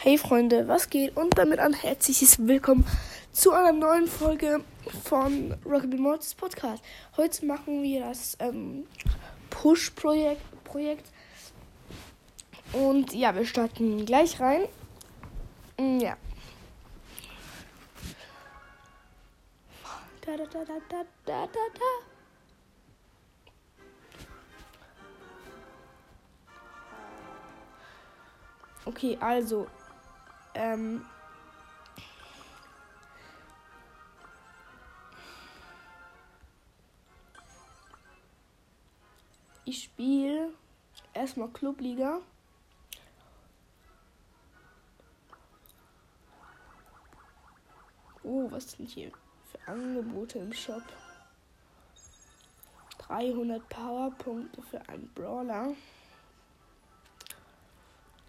Hey Freunde, was geht? Und damit ein herzliches Willkommen zu einer neuen Folge von Rocket Mortis Podcast. Heute machen wir das ähm, Push-Projekt. Projekt. Und ja, wir starten gleich rein. Mm, Ja. Da, da, da, da, da, da, da. Okay, also. Ähm. Ich spiele erstmal Clubliga. Oh, was sind hier für Angebote im Shop? 300 Powerpunkte für einen Brawler.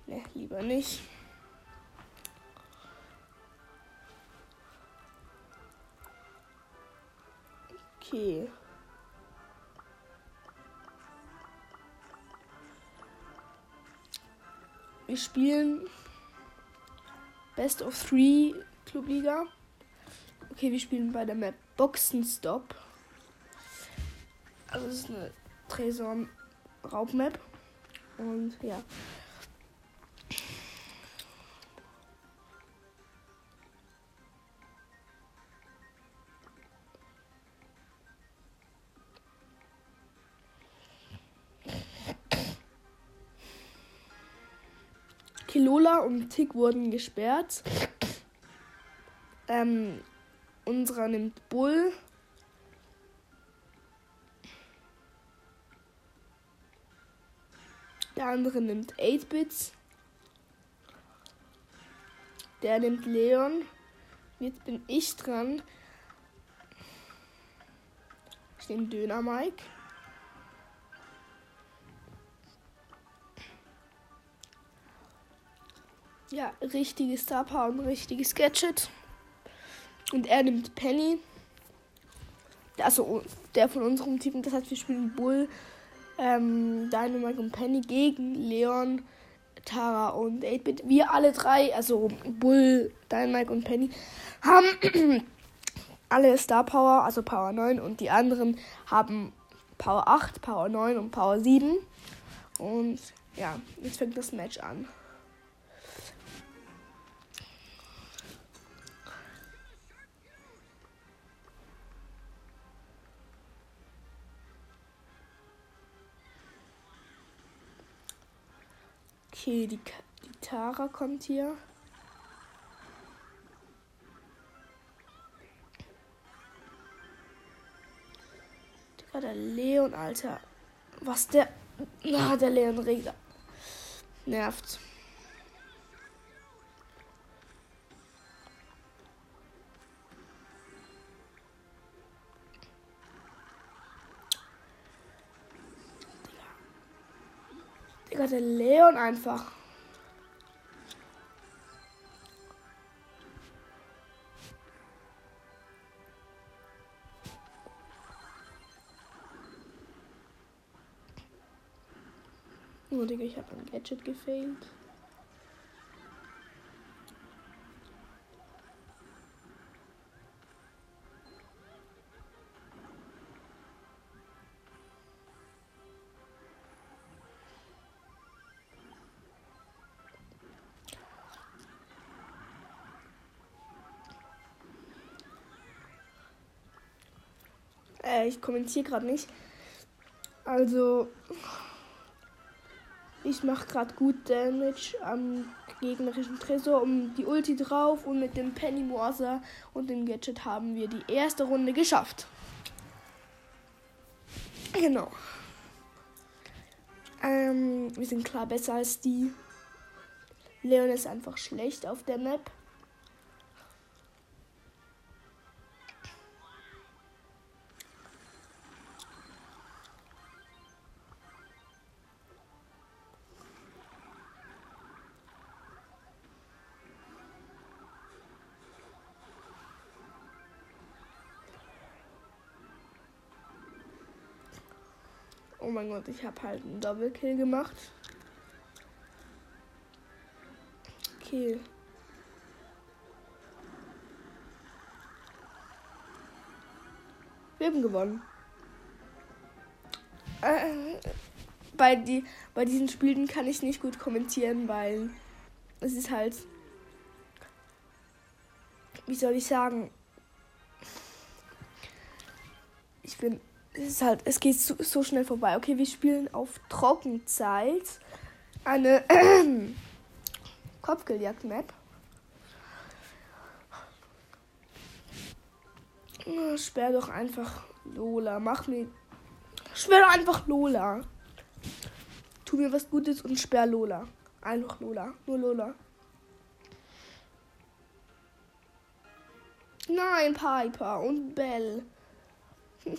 Ne, lieber nicht. Okay. Wir spielen Best of Three Clubliga. Okay, wir spielen bei der Map Boxenstopp. Also es ist eine Tresor-Raubmap. Und ja. Und Tick wurden gesperrt. Ähm, unserer nimmt Bull. Der andere nimmt 8-Bits. Der nimmt Leon. Jetzt bin ich dran. Ich nehme Döner Mike. Ja, richtiges Star Power und richtiges Gadget. Und er nimmt Penny. Also der von unserem Team. Das heißt, wir spielen Bull, ähm, Dynamite und Penny gegen Leon, Tara und 8-Bit. Wir alle drei, also Bull, Dynamite und Penny, haben alle Star Power, also Power 9. Und die anderen haben Power 8, Power 9 und Power 7. Und ja, jetzt fängt das Match an. Okay, die, die Tara kommt hier. Digga, der Leon, Alter. Was der. Na, der Leon Regler. Nervt. Der Leon einfach. Oh, Digga, ich habe ein Gadget gefailt. Äh, ich kommentiere gerade nicht. Also, ich mache gerade gut Damage am gegnerischen Tresor um die Ulti drauf und mit dem Penny Morser und dem Gadget haben wir die erste Runde geschafft. Genau. Ähm, wir sind klar besser als die. Leon ist einfach schlecht auf der Map. Oh mein Gott, ich habe halt einen Double Kill gemacht. Okay. Wir haben gewonnen. Äh, bei, die, bei diesen Spielen kann ich nicht gut kommentieren, weil es ist halt. Wie soll ich sagen? Ich bin. Es ist halt. Es geht so, so schnell vorbei. Okay, wir spielen auf Trockenzeit eine äh, Kopfgeldjagd-Map. Sperr doch einfach Lola. Mach mir. Sperr doch einfach Lola. Tu mir was Gutes und sperr Lola. Einfach Lola. Nur Lola. Nein, Piper und Bell. Oh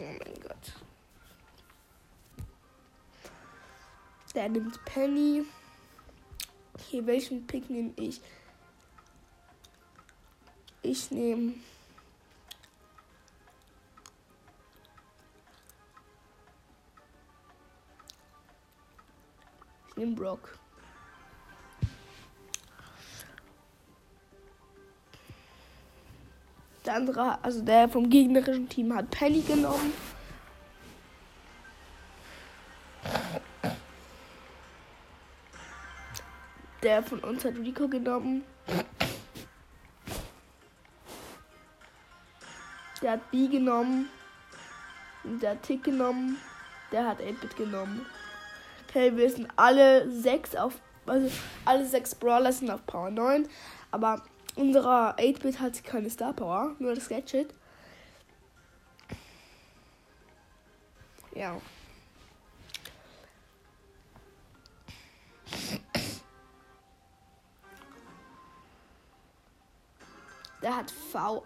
mein Gott. Der nimmt Penny. Okay, welchen Pick nehme ich? Ich nehme. Ich nehme Brock. Der andere, also der vom gegnerischen Team hat Penny genommen. Der von uns hat Rico genommen. Der hat B genommen. Der hat Tick genommen. Der hat 8-Bit genommen. Okay, wir sind alle sechs auf. Also alle sechs Brawler sind auf Power 9. Aber unserer 8-Bit hat keine Star Power, nur das Gadget. Ja. Der hat V8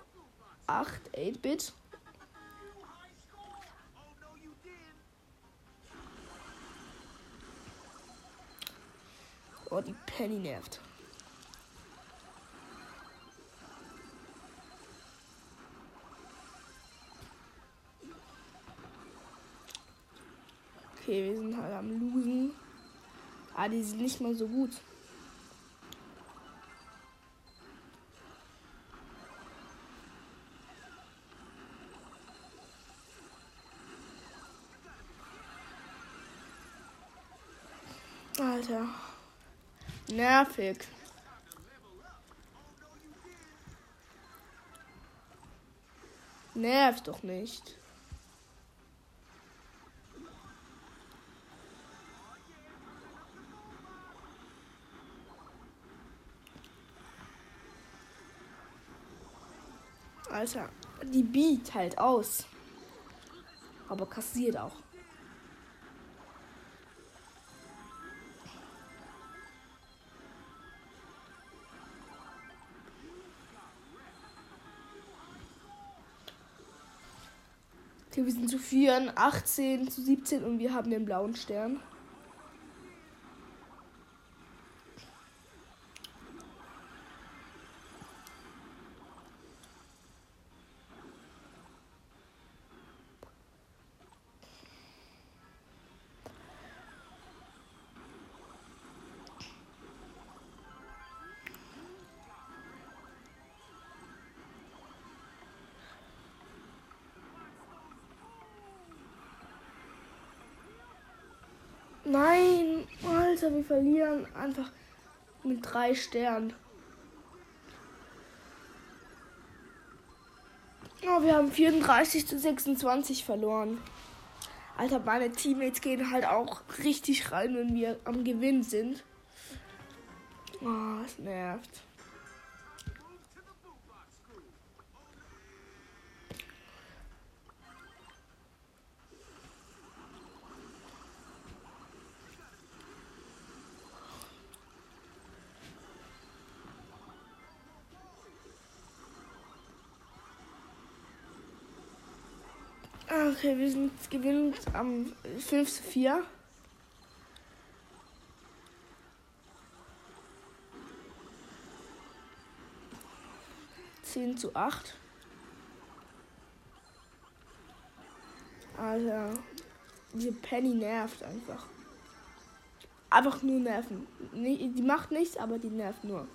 8-Bit. Oh, die Penny nervt. Okay, wir sind halt am Losen. Ah, die sind nicht mal so gut. Alter. Nervig. Nervt doch nicht. Alter, die B teilt aus. Aber kassiert auch. Okay, wir sind zu 4, 18 zu 17 und wir haben den blauen Stern. Nein, Alter, wir verlieren einfach mit drei Sternen. Oh, wir haben 34 zu 26 verloren. Alter, meine Teammates gehen halt auch richtig rein, wenn wir am Gewinn sind. Oh, es nervt. Okay, wir sind gewinnt am 5 zu 4. Zehn zu acht. Alter. Diese Penny nervt einfach. Einfach nur nerven. Die macht nichts, aber die nervt nur.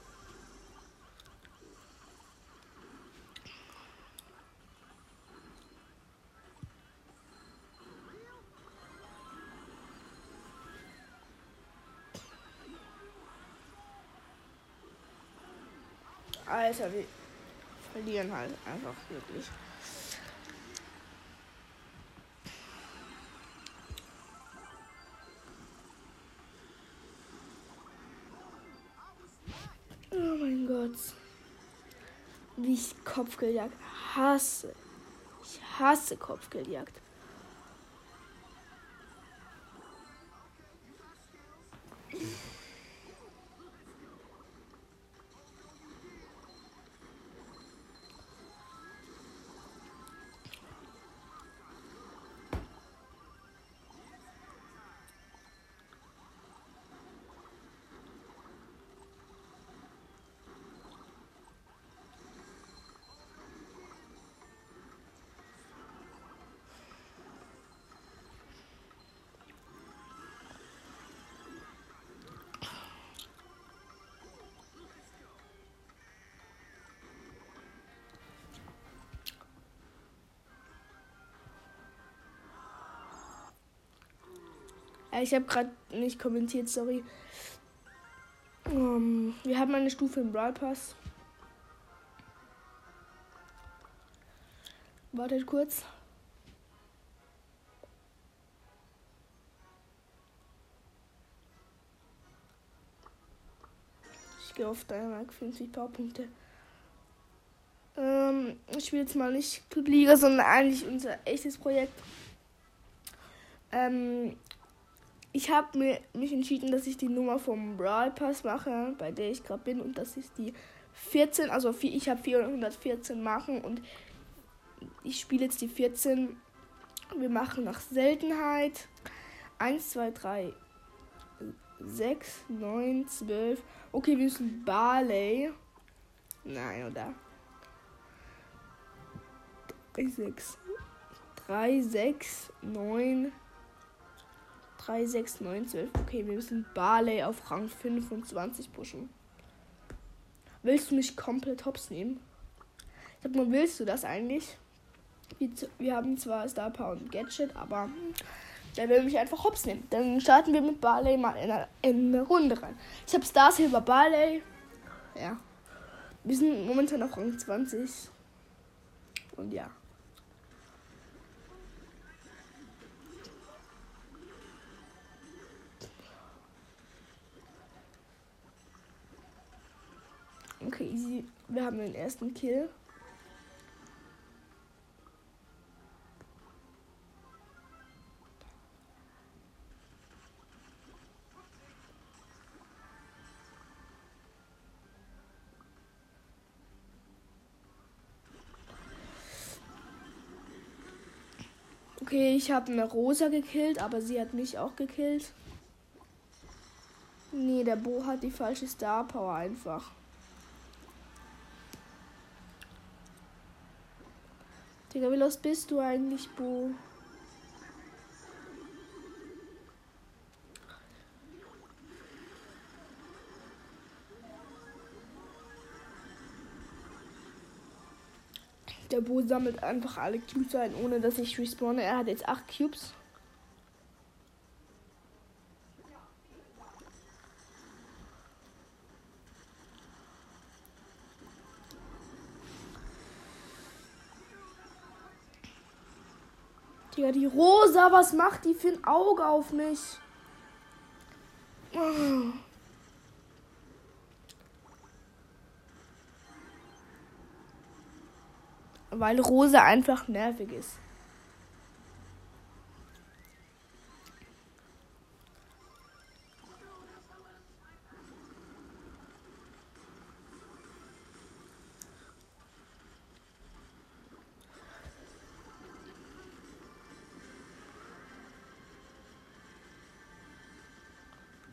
Alter, wir verlieren halt einfach wirklich. Oh mein Gott. Wie ich Kopfgeldjagd hasse. Ich hasse Kopfgeldjagd. Ich habe gerade nicht kommentiert, sorry. Um, ähm, wir haben eine Stufe im Brawl Pass. Wartet kurz. Ich gehe auf Dynamite 50 Powerpunkte. Ähm, ich will jetzt mal nicht Liga, sondern eigentlich unser echtes Projekt. Ähm, ich habe mich entschieden, dass ich die Nummer vom Brawl Pass mache, bei der ich gerade bin, und das ist die 14. Also ich habe 414 machen und ich spiele jetzt die 14. Wir machen nach Seltenheit 1, 2, 3, 6, 9, 12. Okay, wir müssen Barley. Nein, oder? 3, 6. 3, 6, 9, 3, 6, 9, 12. Okay, wir müssen Barley auf Rang 25 pushen. Willst du mich komplett hops nehmen? Sag mal, willst du das eigentlich? Wir, wir haben zwar Star Power und Gadget, aber der will mich einfach hops nehmen. Dann starten wir mit Barley mal in eine, in eine Runde rein. Ich habe Star Silver Barley. Ja. Wir sind momentan auf Rang 20. Und ja. Okay, easy. Wir haben den ersten Kill. Okay, ich habe eine Rosa gekillt, aber sie hat mich auch gekillt. Nee, der Bo hat die falsche Star Power einfach. Digga, wie los bist du eigentlich, Bo? Der Bo sammelt einfach alle Cubes ein, ohne dass ich respawne. Er hat jetzt 8 Cubes. Digga, die Rosa, was macht die für ein Auge auf mich? Weil Rosa einfach nervig ist.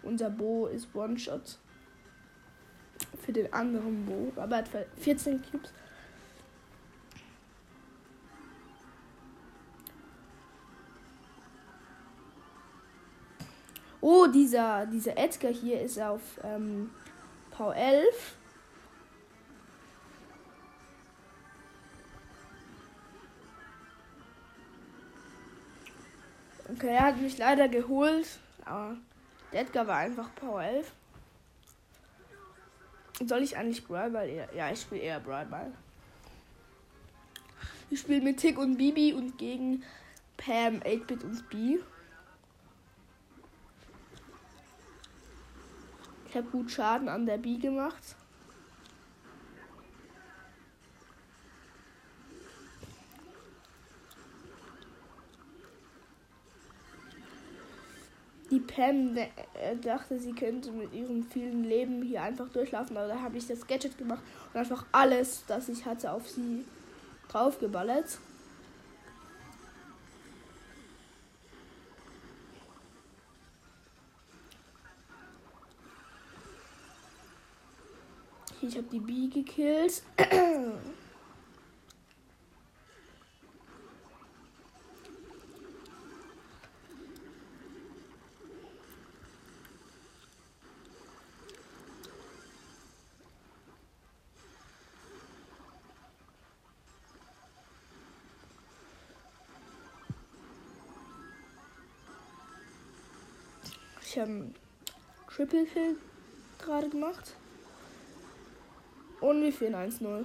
Unser Bo ist One-Shot. Für den anderen Bo. Aber er hat 14 Cubes. Oh, dieser, dieser Edgar hier ist auf ähm, Power 11. Okay, er hat mich leider geholt, aber der Edgar war einfach Power 11. Soll ich eigentlich Brawl Ball eher? Ja, ich spiele eher Brawl Ball. Ich spiele mit Tick und Bibi und gegen Pam, 8-Bit und B. Ich habe gut Schaden an der B gemacht. Die Pam äh, dachte, sie könnte mit ihrem vielen Leben hier einfach durchlaufen, aber da habe ich das Gadget gemacht und einfach alles, das ich hatte, auf sie draufgeballert. Ich habe die B gekillt. Ich habe einen Triple Kill gerade gemacht. Und wir führen 1-0.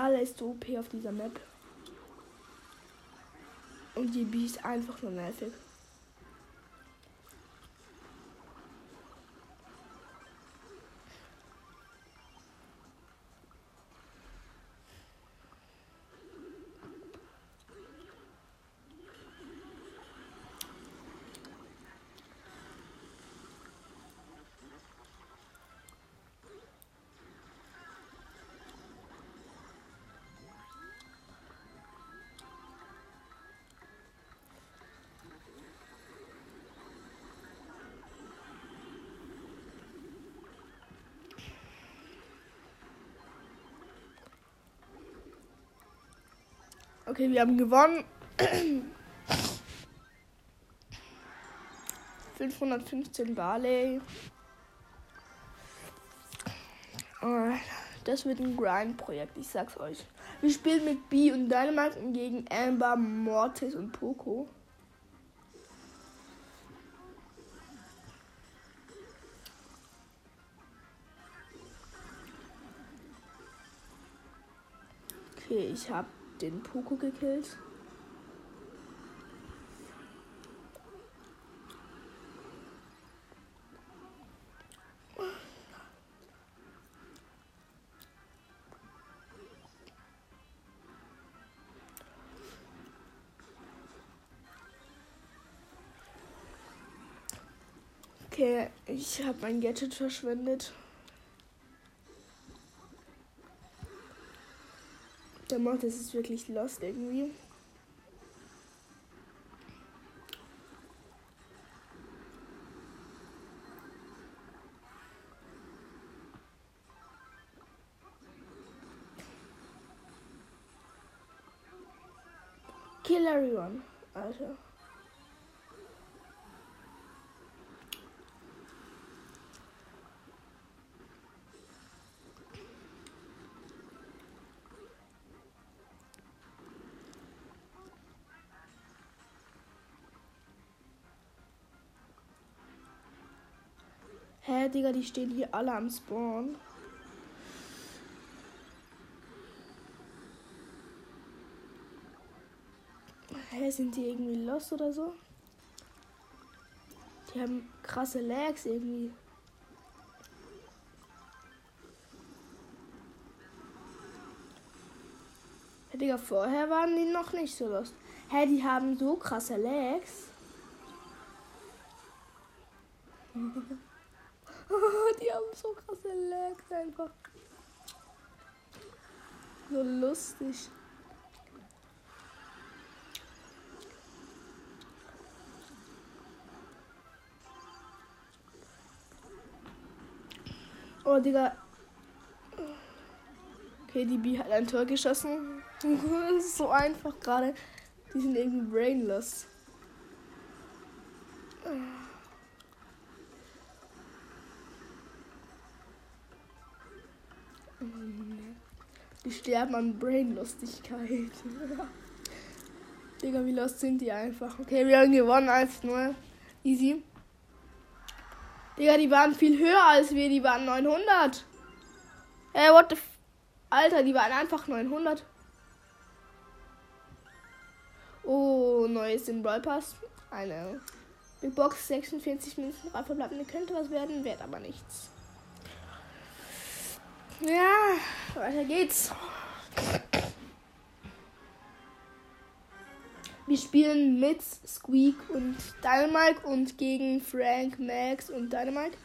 Ball ist so OP auf dieser Map. Und die B ist einfach nur nervig. Okay, wir haben gewonnen. 515 Barley. Das wird ein Grind-Projekt, ich sag's euch. Wir spielen mit B und Dynamite gegen Amber, Mortis und Poco. Okay, ich habe den Poco gekillt. Okay, ich habe mein Gadget verschwendet. Der Mod ist wirklich lost irgendwie. Kill everyone, Alter. Hä, Digga, die stehen hier alle am Spawn. Hä, sind die irgendwie los oder so? Die haben krasse Lags irgendwie. Ja, Digga, vorher waren die noch nicht so los. Hä, die haben so krasse Lags. die haben so krasse Lags einfach. So lustig. Oh, Digga. Okay, die B hat ein Tor geschossen. so einfach gerade. Die sind irgendwie brainless. Die sterben an Brainlustigkeit. Digga, wie lost sind die einfach? Okay, wir haben gewonnen 1-0. Easy. Digga, die waren viel höher als wir. Die waren 900. Ey, what the f Alter, die waren einfach 900. Oh, neues im Brawl Pass. Eine Big Box, 46 Minuten drei verbleibende könnte was werden, wird aber nichts. Ja, weiter geht's. Wir spielen mit Squeak und Dynamite und gegen Frank, Max und Dynamite.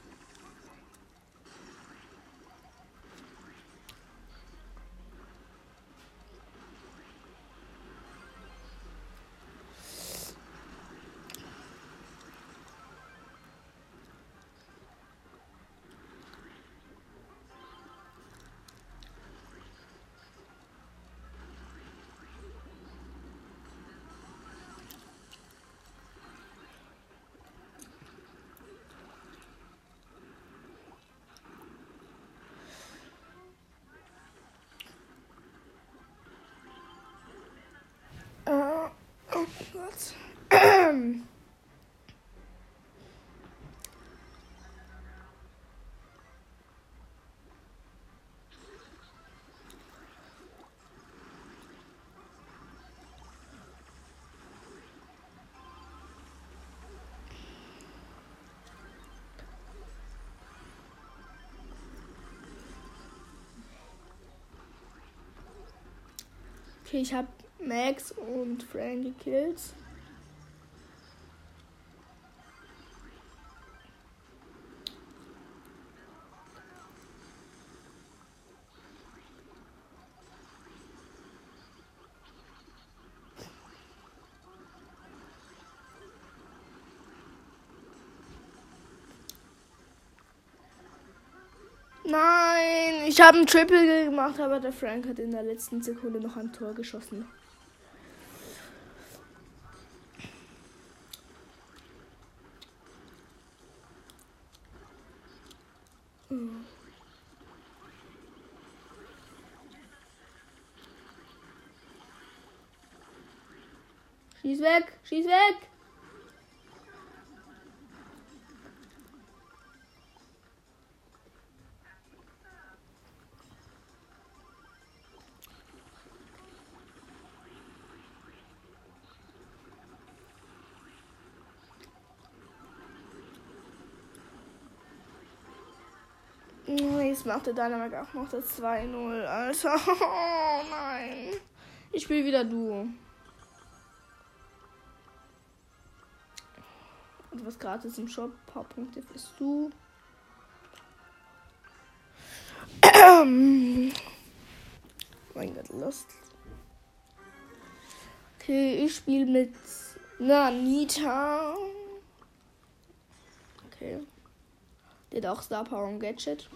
Gott. Okay, ich habe Max und Frank gekillt. Nein, ich habe ein Triple gemacht, aber der Frank hat in der letzten Sekunde noch ein Tor geschossen. Schieß weg, weg. Jetzt macht der Dynamite auch noch das 2-0. Alter. Oh nein. Ich spiele wieder Duo. Was gratis im Shop. Ein paar Punkte fürs Du. mein Gott, Lust. Okay, ich spiele mit Nanita. Okay. Der hat auch Star Power und Gadget.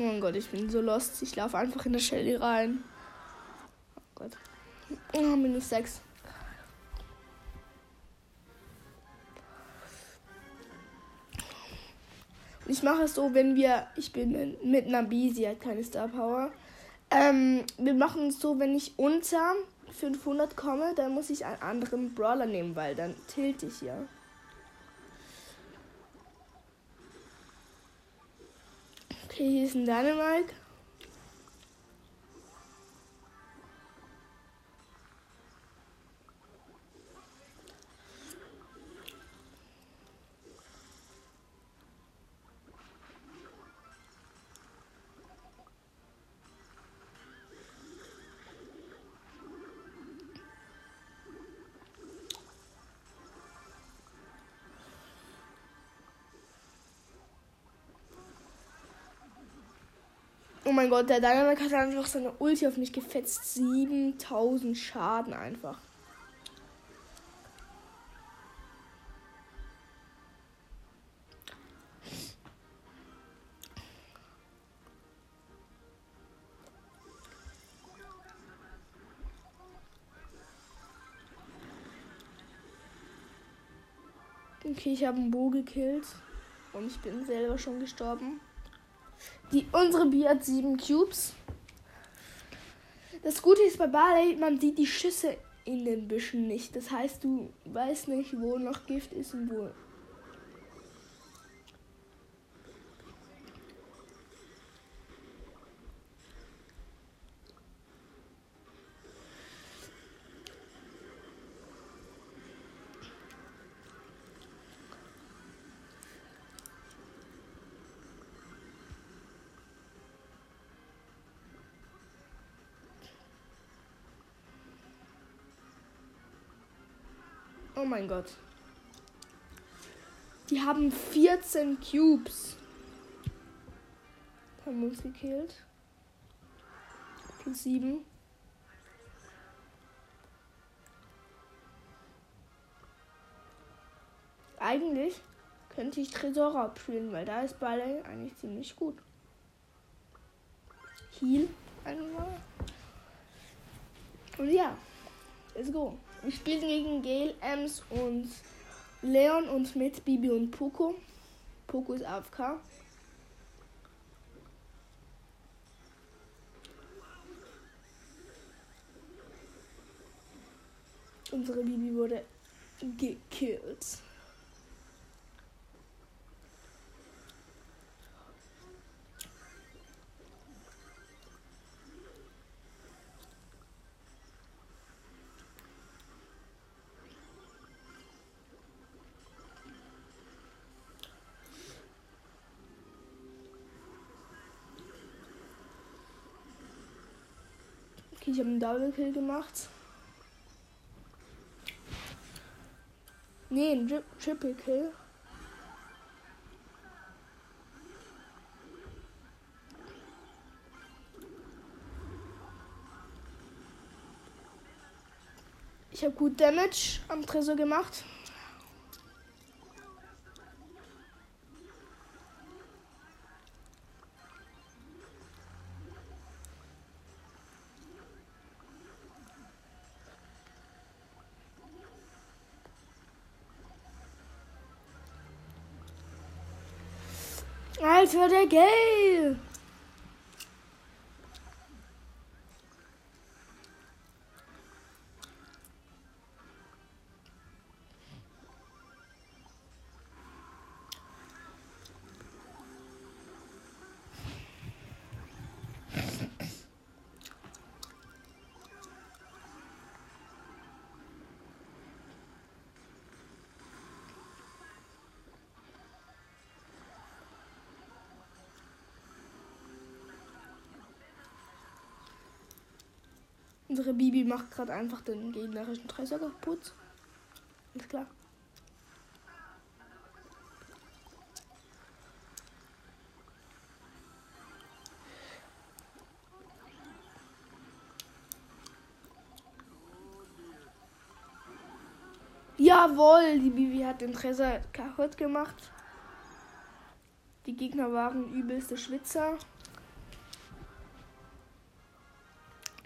Oh mein Gott, ich bin so lost. Ich laufe einfach in der Shelly rein. Oh Gott. Oh, minus 6. Ich mache es so, wenn wir. Ich bin mit Nabi, sie hat keine Star Power. Ähm, wir machen es so, wenn ich unter 500 komme, dann muss ich einen anderen Brawler nehmen, weil dann tilt ich ja. Hier ist ein Dynamite. Oh mein Gott, der Dynamite hat einfach seine Ulti auf mich gefetzt. 7000 Schaden einfach. Okay, ich habe einen Bo gekillt. Und ich bin selber schon gestorben. Die, unsere Bi hat sieben Cubes. Das Gute ist bei Barley, man sieht die Schüsse in den Büschen nicht. Das heißt, du weißt nicht, wo noch Gift ist und wo Oh mein Gott. Die haben 14 Cubes. Haben uns gekillt. Plus 7. Eigentlich könnte ich Tresor abspielen, weil da ist Balle eigentlich ziemlich gut. Heal einmal. Und ja, let's go. Wir spielen gegen Gale, Ems und Leon und mit Bibi und Poco. Poco ist AFK. Unsere Bibi wurde gekillt. Einen Double Kill gemacht. Nee, ein Tri Triple Kill. Ich habe gut Damage am Tresor gemacht. Alter, der Gale! Unsere Bibi macht gerade einfach den gegnerischen Tresor kaputt. Ist klar. Jawohl, die Bibi hat den Tresor kaputt gemacht. Die Gegner waren übelste Schwitzer.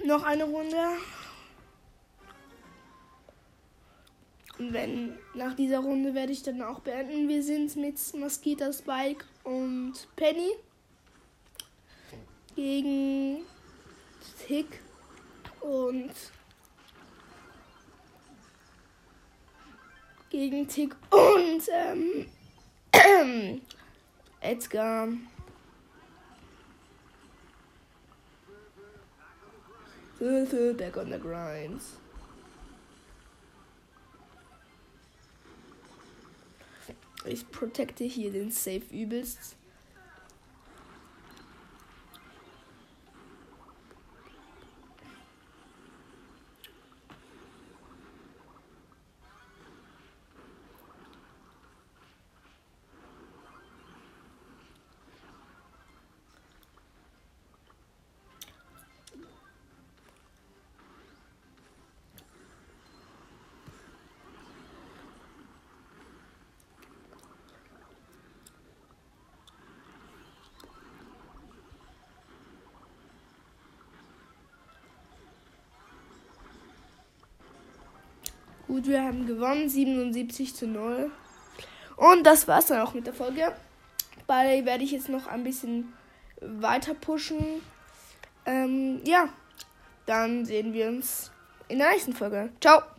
Noch eine Runde. Und wenn nach dieser Runde werde ich dann auch beenden. Wir sind mit Mosquito Spike und Penny gegen Tick und gegen Tick und ähm, Edgar. Back on the grind. Ich protecte hier den Safe übelst. Gut, wir haben gewonnen, 77 zu 0. Und das war's dann auch mit der Folge. Bei werde ich jetzt noch ein bisschen weiter pushen. Ähm, ja, dann sehen wir uns in der nächsten Folge. Ciao!